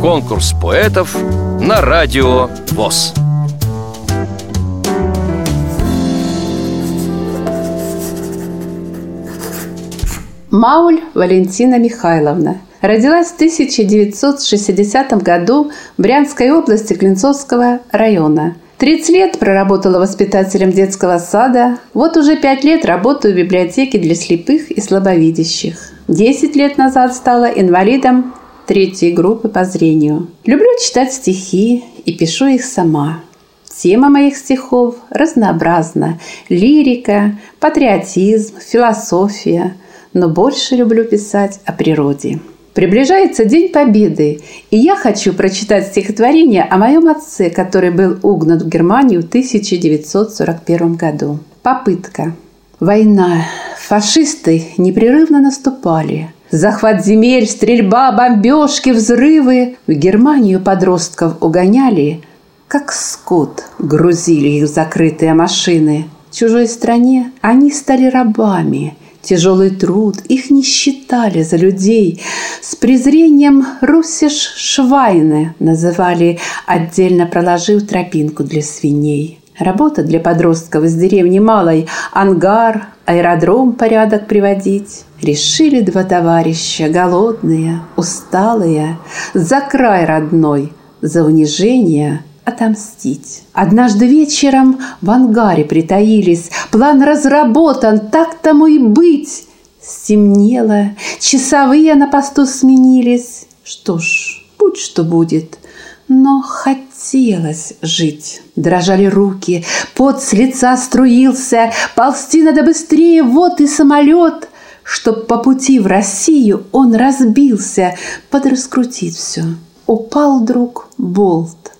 Конкурс поэтов на радио ВОЗ. Мауль Валентина Михайловна родилась в 1960 году в Брянской области Клинцовского района. 30 лет проработала воспитателем детского сада. Вот уже 5 лет работаю в библиотеке для слепых и слабовидящих. 10 лет назад стала инвалидом третьей группы по зрению. Люблю читать стихи и пишу их сама. Тема моих стихов разнообразна. Лирика, патриотизм, философия. Но больше люблю писать о природе. Приближается День Победы, и я хочу прочитать стихотворение о моем отце, который был угнан в Германию в 1941 году. Попытка. Война. Фашисты непрерывно наступали. Захват земель, стрельба, бомбежки, взрывы. В Германию подростков угоняли, как скот грузили их в закрытые машины. В чужой стране они стали рабами – Тяжелый труд, их не считали за людей. С презрением «русиш швайны» называли, отдельно проложив тропинку для свиней. Работа для подростков из деревни Малой, ангар, аэродром порядок приводить. Решили два товарища, голодные, усталые, за край родной, за унижение отомстить. Однажды вечером в ангаре притаились, план разработан, так тому и быть. Стемнело, часовые на посту сменились. Что ж, будь что будет, но хотелось жить. Дрожали руки, пот с лица струился, ползти надо быстрее, вот и самолет. Чтоб по пути в Россию он разбился, подраскрутить все. Упал вдруг болт,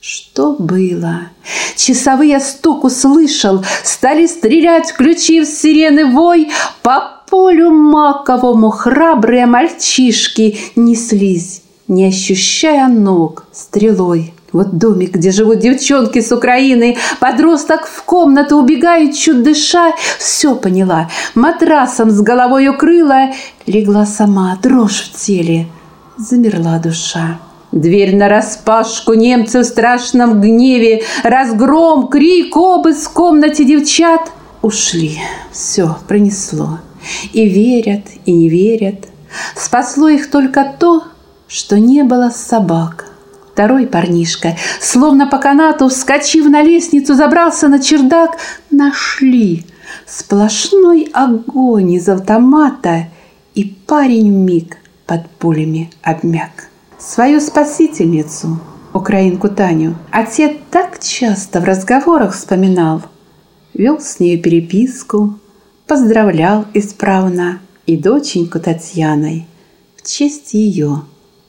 что было? Часовые стук услышал, Стали стрелять, включив сирены вой. По полю маковому храбрые мальчишки Неслись, не ощущая ног, стрелой. Вот домик, где живут девчонки с Украины, Подросток в комнату убегает, чуть дыша, Все поняла, матрасом с головой укрыла, Легла сама, дрожь в теле, замерла душа. Дверь на распашку, немцы в страшном гневе, Разгром, крик, обыск в комнате девчат. Ушли, все пронесло. И верят, и не верят. Спасло их только то, что не было собак. Второй парнишка, словно по канату, вскочив на лестницу, забрался на чердак. Нашли сплошной огонь из автомата, и парень миг под пулями обмяк свою спасительницу, украинку Таню, отец так часто в разговорах вспоминал, вел с нею переписку, поздравлял исправно и доченьку Татьяной в честь ее